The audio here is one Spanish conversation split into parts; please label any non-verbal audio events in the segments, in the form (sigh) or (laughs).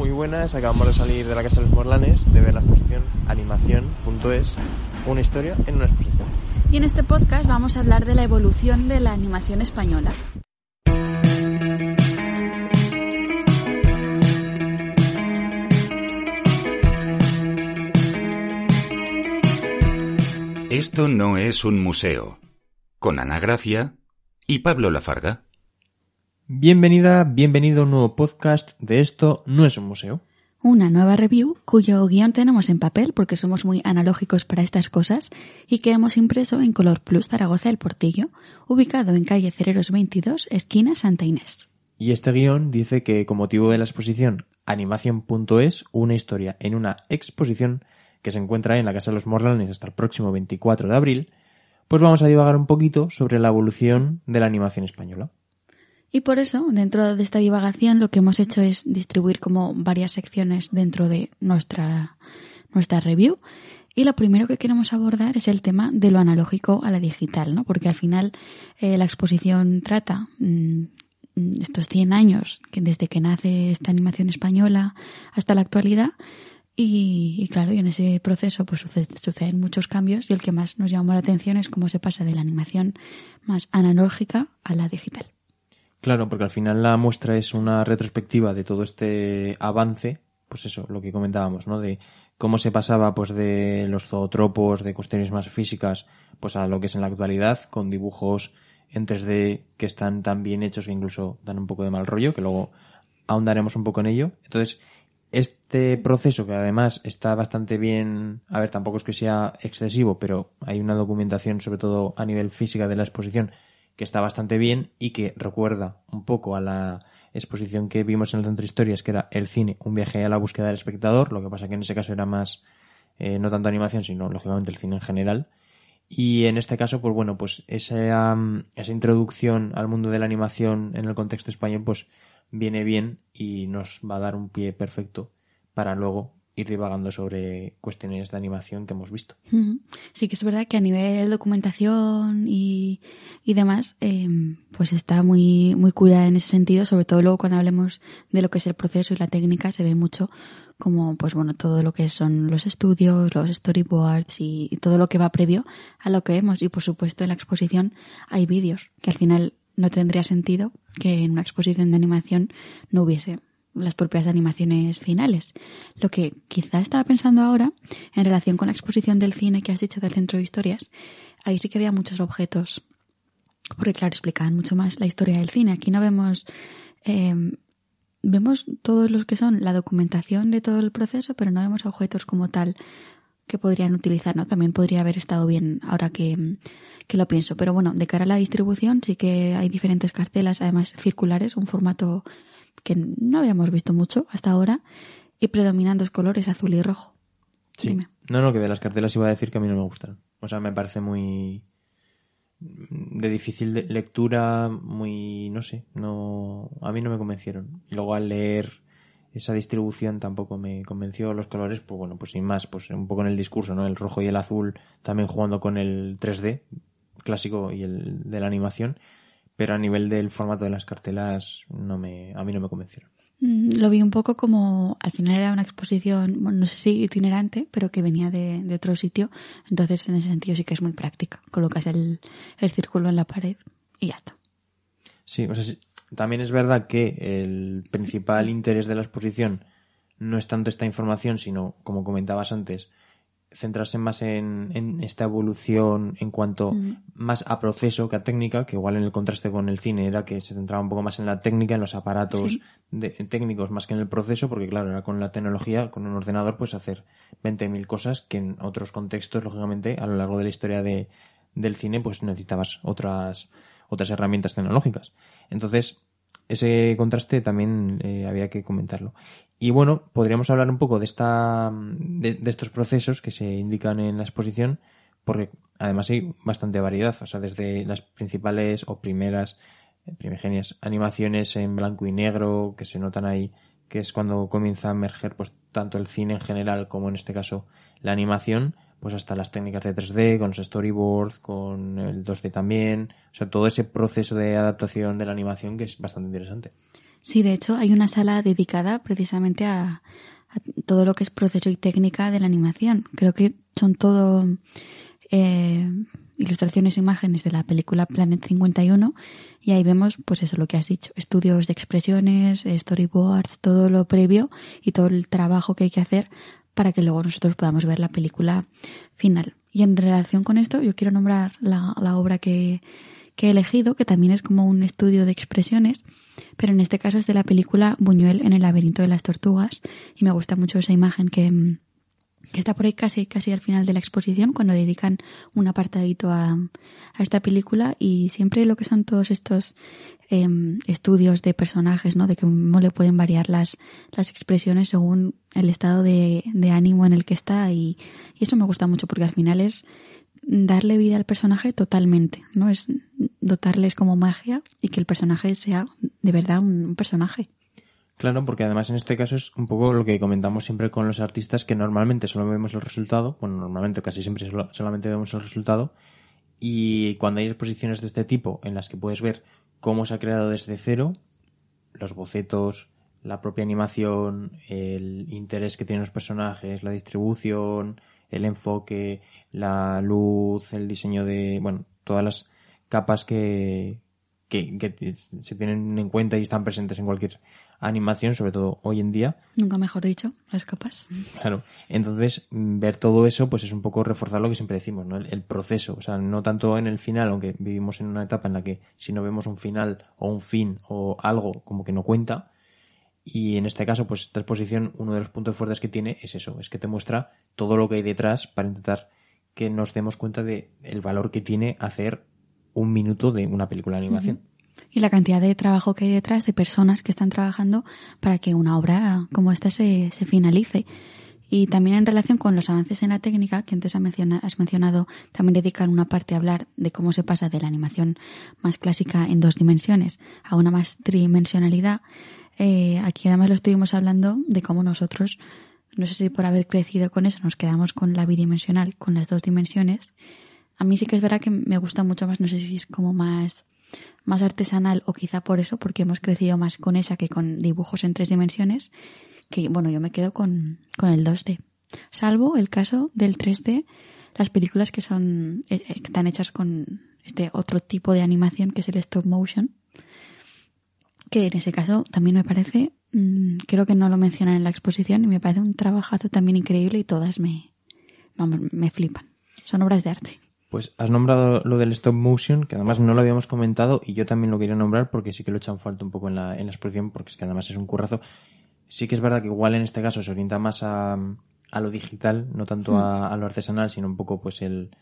Muy buenas, acabamos de salir de la Casa de los Morlanes de ver la exposición animación.es, una historia en una exposición. Y en este podcast vamos a hablar de la evolución de la animación española. Esto no es un museo. Con Ana Gracia y Pablo Lafarga. Bienvenida, bienvenido a un nuevo podcast de Esto no es un museo. Una nueva review cuyo guion tenemos en papel porque somos muy analógicos para estas cosas y que hemos impreso en Color Plus Zaragoza El Portillo, ubicado en calle Cereros 22, esquina Santa Inés. Y este guion dice que con motivo de la exposición animación.es, una historia en una exposición que se encuentra en la Casa de los Morlanes hasta el próximo 24 de abril, pues vamos a divagar un poquito sobre la evolución de la animación española. Y por eso, dentro de esta divagación, lo que hemos hecho es distribuir como varias secciones dentro de nuestra, nuestra review. Y lo primero que queremos abordar es el tema de lo analógico a la digital, ¿no? Porque al final eh, la exposición trata mm, estos 100 años, que desde que nace esta animación española hasta la actualidad, y, claro, y en ese proceso pues suceden muchos cambios y el que más nos llama la atención es cómo se pasa de la animación más analógica a la digital. Claro, porque al final la muestra es una retrospectiva de todo este avance, pues eso, lo que comentábamos, ¿no? De cómo se pasaba pues de los zootropos, de cuestiones más físicas, pues a lo que es en la actualidad, con dibujos en 3D que están tan bien hechos que incluso dan un poco de mal rollo, que luego ahondaremos un poco en ello. Entonces, este proceso que además está bastante bien, a ver, tampoco es que sea excesivo, pero hay una documentación sobre todo a nivel física de la exposición que está bastante bien y que recuerda un poco a la exposición que vimos en el Centro de Historias, que era el cine, un viaje a la búsqueda del espectador, lo que pasa que en ese caso era más, eh, no tanto animación, sino lógicamente el cine en general. Y en este caso, pues bueno, pues esa, esa introducción al mundo de la animación en el contexto español, pues viene bien y nos va a dar un pie perfecto para luego ir divagando sobre cuestiones de animación que hemos visto. Sí que es verdad que a nivel documentación y, y demás, em, pues está muy, muy cuidada en ese sentido, sobre todo luego cuando hablemos de lo que es el proceso y la técnica, se ve mucho como, pues bueno, todo lo que son los estudios, los storyboards y, y todo lo que va previo a lo que vemos. Y por supuesto en la exposición hay vídeos, que al final no tendría sentido que en una exposición de animación no hubiese las propias animaciones finales. Lo que quizá estaba pensando ahora, en relación con la exposición del cine que has dicho del Centro de Historias, ahí sí que había muchos objetos, porque claro, explicaban mucho más la historia del cine. Aquí no vemos, eh, vemos todos los que son la documentación de todo el proceso, pero no vemos objetos como tal que podrían utilizar, ¿no? También podría haber estado bien ahora que, que lo pienso. Pero bueno, de cara a la distribución sí que hay diferentes cartelas, además circulares, un formato que no habíamos visto mucho hasta ahora, y predominando los colores azul y rojo. Sí. No, no, que de las cartelas iba a decir que a mí no me gustan. O sea, me parece muy de difícil lectura, muy, no sé, no, a mí no me convencieron. Y luego al leer esa distribución tampoco me convenció los colores, pues bueno, pues sin más, pues un poco en el discurso, ¿no? El rojo y el azul también jugando con el 3D clásico y el de la animación, pero a nivel del formato de las cartelas no me a mí no me convencieron. Mm, lo vi un poco como, al final era una exposición, no sé si itinerante, pero que venía de, de, otro sitio. Entonces, en ese sentido sí que es muy práctica. Colocas el, el círculo en la pared y ya está. Sí, o sea, sí, también es verdad que el principal interés de la exposición no es tanto esta información, sino, como comentabas antes, centrarse más en, en esta evolución en cuanto mm. más a proceso que a técnica, que igual en el contraste con el cine era que se centraba un poco más en la técnica, en los aparatos Sí. de- técnicos más que en el proceso, porque claro, era con la tecnología, con un ordenador, puedes hacer 20.000 cosas que en otros contextos, lógicamente, a lo largo de la historia de, del cine, pues necesitabas otras, otras herramientas tecnológicas. Entonces, ese contraste también eh, había que comentarlo. Y bueno, podríamos hablar un poco de esta de, de estos procesos que se indican en la exposición, porque además hay bastante variedad, o sea, desde las principales o primeras eh, primigenias animaciones en blanco y negro que se notan ahí, que es cuando comienza a emerger pues tanto el cine en general como en este caso la animación, pues hasta las técnicas de 3D, con los storyboards, con el 2D también, o sea, todo ese proceso de adaptación de la animación que es bastante interesante. Sí, de hecho hay una sala dedicada precisamente a, todo lo que es proceso y técnica de la animación. Creo que son todo eh, ilustraciones e imágenes de la película Planet 51 y ahí vemos pues eso lo que has dicho, estudios de expresiones, storyboards, todo lo previo y todo el trabajo que hay que hacer para que luego nosotros podamos ver la película final. Y en relación con esto yo quiero nombrar la, la obra que he elegido, que también es como un estudio de expresiones, pero en este caso es de la película Buñuel en el laberinto de las tortugas y me gusta mucho esa imagen que, que está por ahí casi, casi al final de la exposición, cuando dedican un apartadito a, a esta película y siempre lo que son todos estos eh, estudios de personajes, ¿no? De cómo le pueden variar las, las expresiones según el estado de, de ánimo en el que está y, y eso me gusta mucho porque al final es darle vida al personaje totalmente, ¿no? Es dotarles como magia y que el personaje sea de verdad un personaje. Claro, porque además en este caso es un poco lo que comentamos siempre con los artistas, que normalmente solo vemos el resultado, bueno, normalmente casi siempre solo, solamente vemos el resultado, y cuando hay exposiciones de este tipo en las que puedes ver cómo se ha creado desde cero, los bocetos, la propia animación, el interés que tienen los personajes, la distribución, el enfoque, la luz, el diseño de, bueno, todas las capas que, que, que se tienen en cuenta y están presentes en cualquier animación, sobre todo hoy en día. Nunca mejor dicho, las capas. Claro. Entonces, ver todo eso, pues es un poco reforzar lo que siempre decimos, ¿no? El, el, proceso. O sea, no tanto en el final, aunque vivimos en una etapa en la que si no vemos un final o un fin o algo como que no cuenta. Y en este caso, pues esta exposición, uno de los puntos fuertes que tiene es eso, es que te muestra todo lo que hay detrás para intentar que nos demos cuenta de el valor que tiene hacer un minuto de una película de animación. Y la cantidad de trabajo que hay detrás de personas que están trabajando para que una obra como esta se, se finalice. Y también en relación con los avances en la técnica, que antes has mencionado, también dedican una parte a hablar de cómo se pasa de la animación más clásica en dos dimensiones a una más tridimensionalidad. Eh, aquí además lo estuvimos hablando de cómo nosotros, no sé si por haber crecido con eso, nos quedamos con la bidimensional, con las dos dimensiones. A mí sí que es verdad que me gusta mucho más, no sé si es como más más artesanal o quizá por eso, porque hemos crecido más con esa que con dibujos en tres dimensiones, que bueno, yo me quedo con, con el 2D. Salvo el caso del 3D, las películas que son, eh, están hechas con este otro tipo de animación que es el stop motion, que en ese caso también me parece, mmm, creo que no lo mencionan en la exposición y me parece un trabajazo también increíble y todas me, vamos, me flipan. Son obras de arte. Pues has nombrado lo del stop motion, que además no lo habíamos comentado y yo también lo quería nombrar porque sí que lo echan falta un poco en la, en la exposición porque es que además es un currazo. Sí que es verdad que igual en este caso se orienta más a, a lo digital, no tanto a, a, lo artesanal, sino un poco pues el...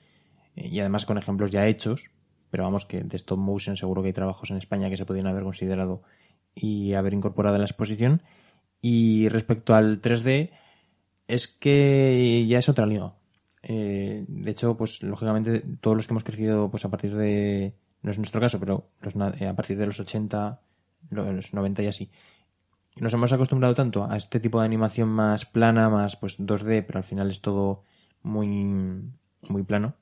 Y además con ejemplos ya hechos, pero vamos que de stop motion seguro que hay trabajos en España que se podrían haber considerado y haber incorporado en la exposición. Y respecto al 3D, es que ya es otra liga eh, de hecho, pues lógicamente todos los que hemos crecido pues a partir de, no es nuestro caso, pero eh, a partir de los 80, los 90 y así, nos hemos acostumbrado tanto a este tipo de animación más plana, más pues 2D, pero al final es todo muy, muy plano,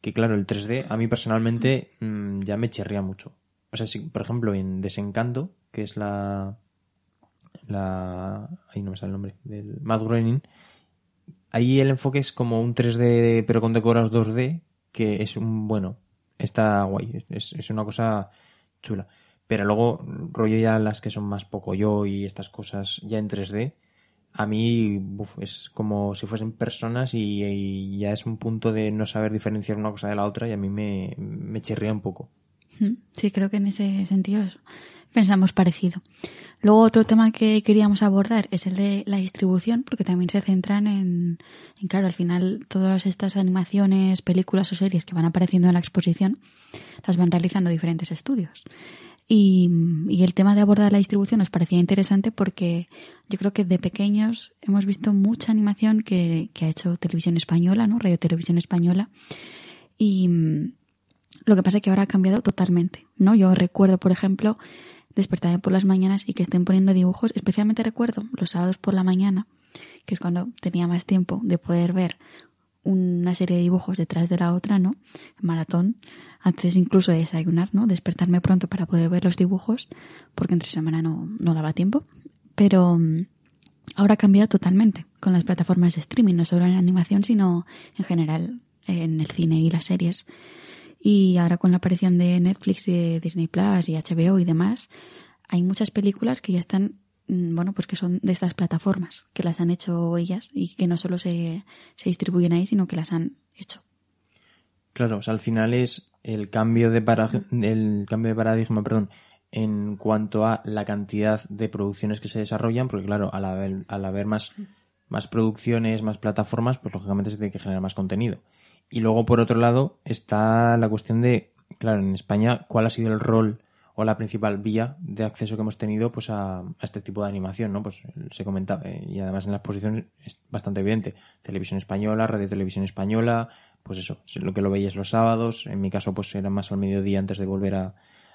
que claro, el 3D a mí personalmente mmm, ya me chirría mucho. O sea, si, por ejemplo, en Desencanto, que es la, la, ahí no me sale el nombre, del Mad Groening, ahí el enfoque es como un 3D pero con decorados 2D, que es un, bueno, está guay, es, es una cosa chula. Pero luego, rollo ya las que son más poco yo y estas cosas ya en 3D, a mí es como si fuesen personas y, y, ya es un punto de no saber diferenciar una cosa de la otra y a mí me, me chirría un poco. Sí, creo que en ese sentido pensamos parecido. Luego otro tema que queríamos abordar es el de la distribución, porque también se centran en, en, claro, al final todas estas animaciones, películas o series que van apareciendo en la exposición las van realizando diferentes estudios. Y, y, el tema de abordar la distribución nos parecía interesante porque yo creo que de pequeños hemos visto mucha animación que, que ha hecho Televisión Española, ¿no? Radio Televisión Española. Y lo que pasa es que ahora ha cambiado totalmente, ¿no? Yo recuerdo, por ejemplo, despertarme por las mañanas y que estén poniendo dibujos, especialmente recuerdo los sábados por la mañana, que es cuando tenía más tiempo de poder ver una serie de dibujos detrás de la otra, ¿no? Maratón. Antes incluso de desayunar, ¿no? Despertarme pronto para poder ver los dibujos, porque entre semana no, no daba tiempo. Pero mm, ahora ha cambiado totalmente con las plataformas de streaming, no solo en animación, sino en general en el cine y las series. Y ahora con la aparición de Netflix y de Disney Plus y HBO y demás, hay muchas películas que ya están, mm, bueno, pues que son de estas plataformas, que las han hecho ellas y que no solo se, se distribuyen ahí, sino que las han hecho. Claro, o sea, al final es el cambio de el cambio de paradigma, perdón, en cuanto a la cantidad de producciones que se desarrollan, porque claro, al haber, al haber más, más producciones, más plataformas, pues lógicamente se tiene que generar más contenido. Y luego, por otro lado, está la cuestión de, claro, en España, cuál ha sido el rol o la principal vía de acceso que hemos tenido pues a, este tipo de animación, ¿no? Pues se comentaba, eh, y además en la exposición es bastante evidente. Televisión española, radio televisión española, pues eso, lo que lo veías los sábados, en mi caso pues era más al mediodía antes de volver a,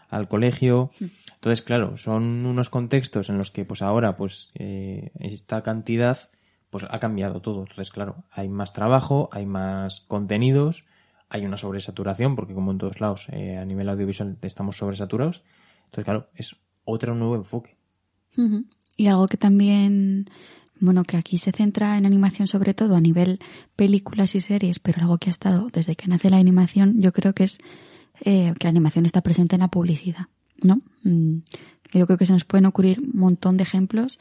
al colegio. Entonces, claro, son unos contextos en los que pues ahora pues eh, esta cantidad pues ha cambiado todo. Entonces, claro, hay más trabajo, hay más contenidos, hay una sobresaturación, porque como en todos lados, eh, a nivel audiovisual estamos sobresaturados. Entonces, claro, es otro nuevo enfoque. Y algo que también, bueno, que aquí se centra en animación sobre todo a nivel películas y series, pero algo que ha estado desde que nace la animación, yo creo que es eh, que la animación está presente en la publicidad, ¿no? Mm, yo creo que se nos pueden ocurrir un montón de ejemplos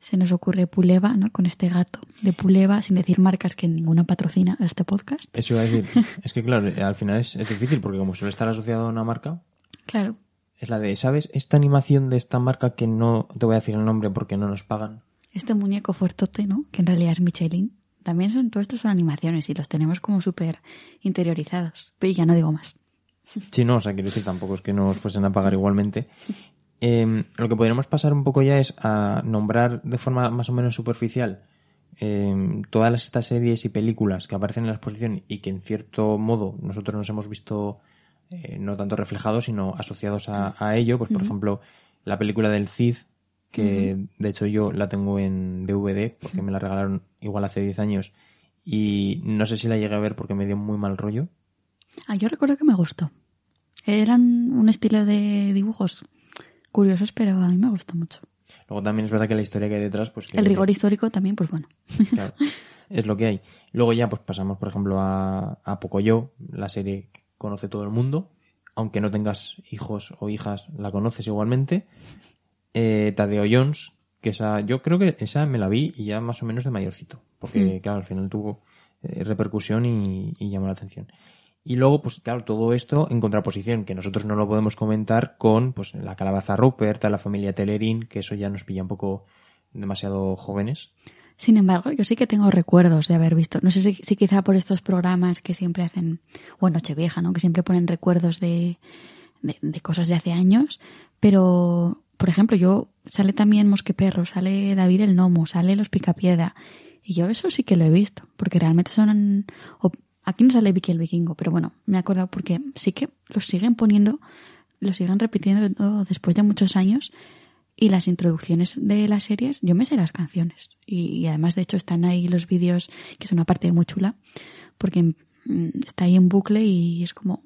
se nos ocurre Puleva, ¿no? Con este gato de Puleva, sin decir marcas que ninguna patrocina este podcast. Eso iba a decir. (laughs) es que, claro, al final es, difícil porque como suele estar asociado a una marca. Claro. Es la de, ¿sabes? Esta animación de esta marca que no te voy a decir el nombre porque no nos pagan. Este muñeco fuertote, ¿no? Que en realidad es Michelin. También son, todo esto son animaciones y los tenemos como súper interiorizados. Pero ya no digo más. Sí, no, o sea, quiero decir, tampoco es que nos fuesen a pagar igualmente. (laughs) Em, lo que podríamos pasar un poco ya es a nombrar de forma más o menos superficial em, todas estas series y películas que aparecen en la exposición y que en cierto modo nosotros nos hemos visto eh, no tanto reflejados sino asociados a, ello. Pues por ejemplo la película del Cid que de hecho yo la tengo en DVD porque me la regalaron igual hace 10 años y no sé si la llegué a ver porque me dio muy mal rollo. Ah, yo recuerdo que me gustó. Eran un estilo de dibujos curiosos, pero a mí me gusta mucho. Luego también es verdad que la historia que hay detrás, pues... el rigor histórico también, pues bueno. Claro, es lo que hay. Luego ya pues pasamos, por ejemplo, a, a Pocoyo, la serie que conoce todo el mundo. Aunque no tengas hijos o hijas, la conoces igualmente. Eh, Tadeo Jones, que esa, yo creo que esa me la vi y ya más o menos de mayorcito. Porque, hmm. claro, al final tuvo eh, repercusión y, y llamó la atención. Y luego, pues claro, todo esto en contraposición, que nosotros no lo podemos comentar con pues la calabaza Rupert, la familia Telerín, que eso ya nos pilla un poco demasiado jóvenes. Sin embargo, yo sí que tengo recuerdos de haber visto, no sé si, quizá por estos programas que siempre hacen, o en Nochevieja, ¿no? Que siempre ponen recuerdos de, de, cosas de hace años, pero, por ejemplo, yo, sale también Mosqueperro, sale David el Nomo, sale Los Picapiedra, y yo eso sí que lo he visto, porque realmente son, Aquí no sale Vicky el vikingo, pero bueno, me he acordado porque sí que los siguen poniendo, lo siguen repitiendo después de muchos años y las introducciones de las series, yo me sé las canciones y, además de hecho están ahí los vídeos, que es una parte muy chula, porque mm, está ahí en bucle y es como,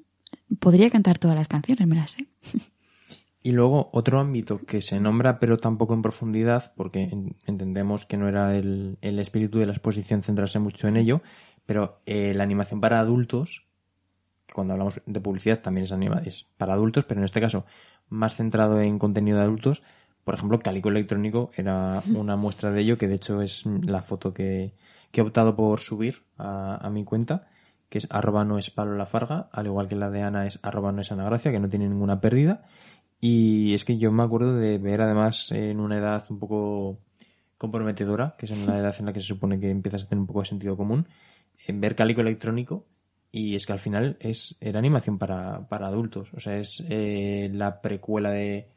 podría cantar todas las canciones, me las sé. Y luego otro ámbito que se nombra pero tampoco en profundidad, porque entendemos que no era el, el espíritu de la exposición centrarse mucho en ello, pero eh, la animación para adultos, que cuando hablamos de publicidad también es, anima es para adultos, pero en este caso más centrado en contenido de adultos, por ejemplo, Calico Electrónico era (laughs) una muestra de ello, que de hecho es la foto que, que he optado por subir a, a, mi cuenta, que es arroba no es palo la farga, al igual que la de Ana es arroba no es Ana Gracia, que no tiene ninguna pérdida. Y es que yo me acuerdo de ver además en una edad un poco comprometedora, que es en la (laughs) edad en la que se supone que empiezas a tener un poco de sentido común, ver Cálico Electrónico y es que al final es era animación para, para adultos. O sea, es eh, la precuela de...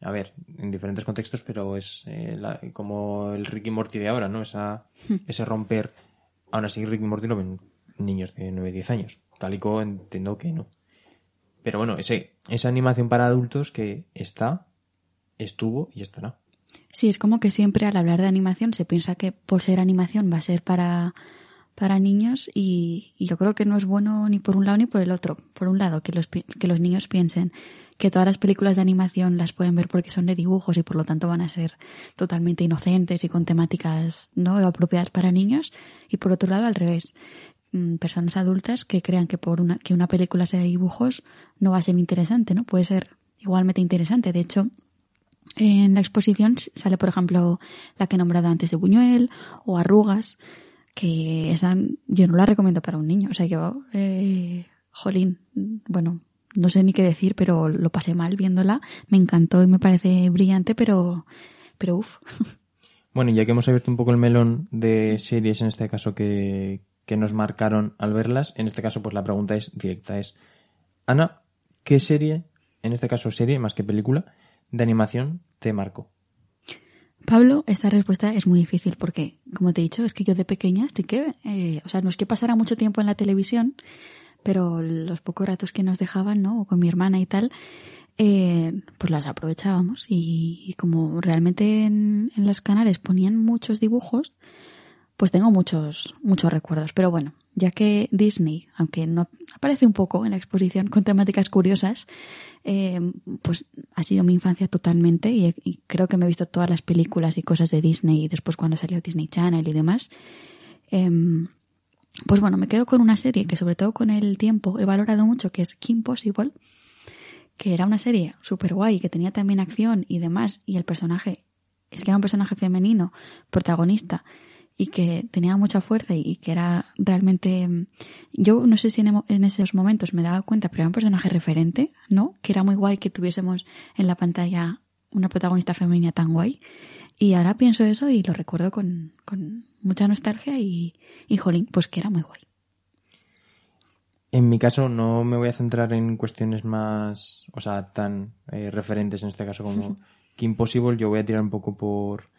A ver, en diferentes contextos, pero es eh, como el Ricky Morty de ahora, ¿no? Esa, hmm. ese romper... Aún así, Ricky Morty lo ven niños de 9, 10 años. Cálico entiendo que no. Pero bueno, ese, esa animación para adultos que está, estuvo y estará. Sí, es como que siempre al hablar de animación se piensa que por ser animación va a ser para para niños y, yo creo que no es bueno ni por un lado ni por el otro. Por un lado, que los, que los niños piensen que todas las películas de animación las pueden ver porque son de dibujos y por lo tanto van a ser totalmente inocentes y con temáticas no apropiadas para niños. Y por otro lado al revés mm, personas adultas que crean que por una que una película sea de dibujos no va a ser interesante no puede ser igualmente interesante. De hecho en la exposición sale por ejemplo la que he nombrado antes de Buñuel o Arrugas que esa yo no la recomiendo para un niño o sea yo eh, jolín bueno no sé ni qué decir, pero lo pasé mal viéndola. Me encantó y me parece brillante, pero, pero uff. (laughs) Bueno, ya que hemos abierto un poco el melón de series, en este caso, que, que nos marcaron al verlas, en este caso, pues la pregunta es directa, es, Ana, ¿qué serie, en este caso serie, más que película, de animación te marcó? Pablo, esta respuesta es muy difícil porque, como te he dicho, es que yo de pequeña estoy que, eh, o sea, no es que pasara mucho tiempo en la televisión, pero los pocos ratos que nos dejaban, ¿no? O con mi hermana y tal, eh, pues las aprovechábamos y, como realmente en, en, los canales ponían muchos dibujos, pues tengo muchos, muchos recuerdos. Pero bueno, ya que Disney, aunque no aparece un poco en la exposición con temáticas curiosas, eh, pues ha sido mi infancia totalmente y, y, creo que me he visto todas las películas y cosas de Disney y después cuando salió Disney Channel y demás. Eh, pues bueno, me quedo con una serie que sobre todo con el tiempo he valorado mucho, que es Kim Possible, que era una serie súper guay, que tenía también acción y demás, y el personaje, es que era un personaje femenino, protagonista, y que tenía mucha fuerza y que era realmente, yo no sé si en, en esos momentos me daba cuenta, pero era un personaje referente, ¿no? Que era muy guay que tuviésemos en la pantalla una protagonista femenina tan guay. Y ahora pienso eso y lo recuerdo con, con mucha nostalgia y, y, jolín, pues que era muy guay. En mi caso no me voy a centrar en cuestiones más, o sea, tan eh, referentes en este caso como (laughs) que Impossible. Yo voy a tirar un poco por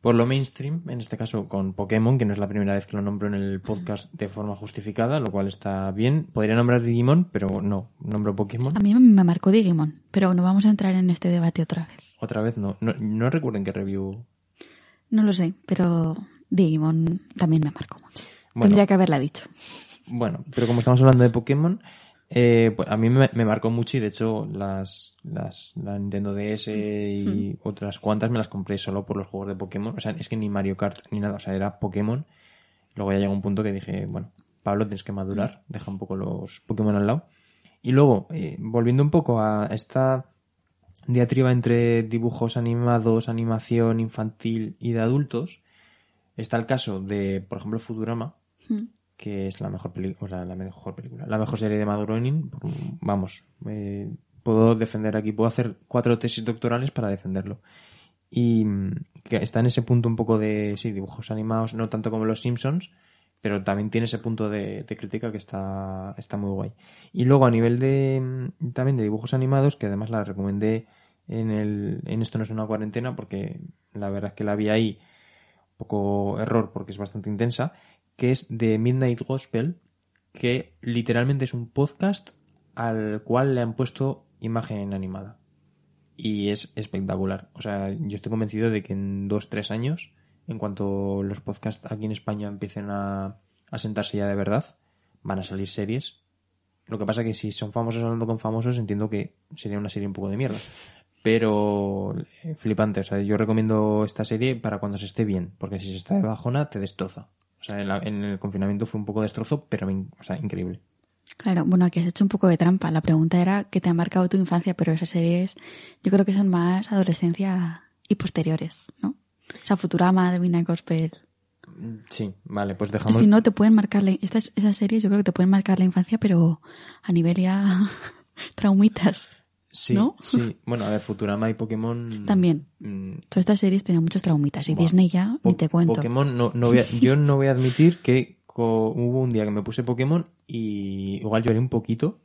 por lo mainstream, en este caso con Pokémon, que no es la primera vez que lo nombro en el podcast de forma justificada, lo cual está bien. Podría nombrar Digimon, pero no, nombro Pokémon. A mí me marcó Digimon, pero no vamos a entrar en este debate otra vez. Otra vez no, no, no recuerden qué review. No lo sé, pero Digimon también me marcó mucho. Bueno, Tendría que haberla dicho. Bueno, pero como estamos hablando de Pokémon, eh, pues a mí me, me, marcó mucho y de hecho las, las la Nintendo DS y mm. otras cuantas me las compré solo por los juegos de Pokémon. O sea, es que ni Mario Kart ni nada, o sea, era Pokémon. Luego ya llegó un punto que dije, bueno, Pablo, tienes que madurar, deja un poco los Pokémon al lado. Y luego, eh, volviendo un poco a esta diatriba entre dibujos animados, animación infantil y de adultos, está el caso de, por ejemplo, Futurama, mm que es la mejor película, la mejor película, la mejor serie de Matt Groening. Vamos, eh, puedo defender aquí, puedo hacer cuatro tesis doctorales para defenderlo. Y mm, que está en ese punto un poco de, sí, dibujos animados, no tanto como los Simpsons, pero también tiene ese punto de, de crítica que está, está muy guay. Y luego a nivel de, mm, también de dibujos animados, que además la recomendé en el, en esto no es una cuarentena, porque la verdad es que la vi ahí, un poco error porque es bastante intensa, que es de Midnight Gospel, que literalmente es un podcast al cual le han puesto imagen animada. Y es espectacular. O sea, yo estoy convencido de que en dos, tres años, en cuanto los podcasts aquí en España empiecen a, a sentarse ya de verdad, van a salir series. Lo que pasa que si son famosos hablando con famosos, entiendo que sería una serie un poco de mierda. Pero eh, flipante, o sea, yo recomiendo esta serie para cuando se esté bien, porque si se está de bajona te destroza. O sea, en, la, en, el confinamiento fue un poco destrozo, pero o sea, increíble. Claro, bueno, aquí has hecho un poco de trampa. La pregunta era qué te ha marcado tu infancia, pero esas series yo creo que son más adolescencia y posteriores, ¿no? O sea, Futurama, The Midnight Gospel. Sí, vale, pues dejamos... Si no, te pueden marcar... La... Estas, esas series yo creo que te pueden marcar la infancia, pero a nivel ya (laughs) traumitas. Sí, ¿no? sí. Bueno, a ver, Futurama y Pokémon. También. Mmm, Todas estas series tenían muchos traumitas. Y bueno, Disney ya, ni te cuento. Pokémon, no, no voy a, (laughs) yo no voy a admitir que hubo un día que me puse Pokémon y igual lloré un poquito.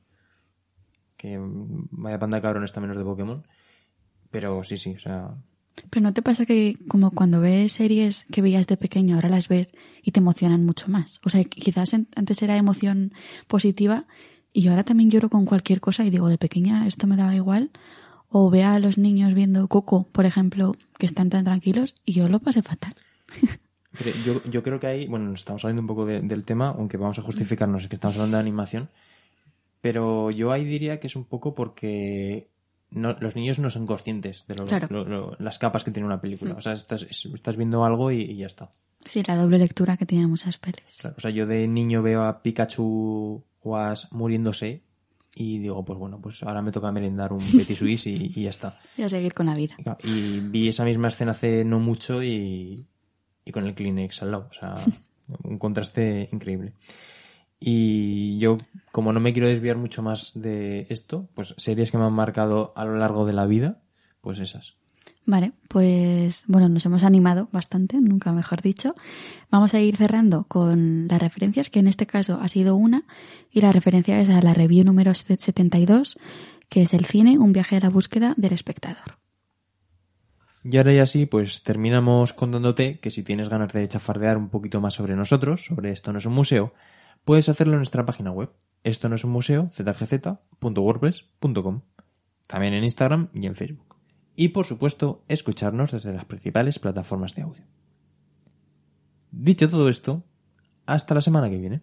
Que vaya panda cabrón está menos de Pokémon. Pero sí, sí, o sea. Pero no te pasa que como cuando ves series que veías de pequeño, ahora las ves y te emocionan mucho más. O sea, quizás antes era emoción positiva y yo ahora también lloro con cualquier cosa y digo, de pequeña esto me daba igual. O vea a los niños viendo Coco, por ejemplo, que están tan tranquilos y yo lo pasé fatal. Yo, yo creo que ahí, bueno, nos estamos saliendo un poco de- del tema, aunque vamos a justificarnos es que estamos hablando de animación, pero yo ahí diría que es un poco porque no, los niños no son conscientes de lo- Claro. lo- lo- las capas que tiene una película. O sea, estás, es- estás viendo algo y, y ya está. Sí, la doble lectura que tienen muchas pelis. Claro, o sea, yo de niño veo a Pikachu Ash muriéndose y digo, pues bueno, pues ahora me toca merendar un Petit (laughs) Suisse y, y ya está. Y a seguir con la vida. Y vi esa misma escena hace no mucho y, y con el Kleenex al lado. O sea, (laughs) un contraste increíble. Y yo, como no me quiero desviar mucho más de esto, pues series que me han marcado a lo largo de la vida, pues esas. Vale, pues bueno, nos hemos animado bastante, nunca mejor dicho. Vamos a ir cerrando con las referencias, que en este caso ha sido una, y la referencia es a la review número 72, que es el cine, un viaje a la búsqueda del espectador. Y ahora ya sí, pues terminamos contándote que si tienes ganas de chafardear un poquito más sobre nosotros, sobre esto no es un museo, puedes hacerlo en nuestra página web, esto no es un museo, zgz.wordpress.com, también en Instagram y en Facebook. Y por supuesto, escucharnos desde las principales plataformas de audio. Dicho todo esto, hasta la semana que viene.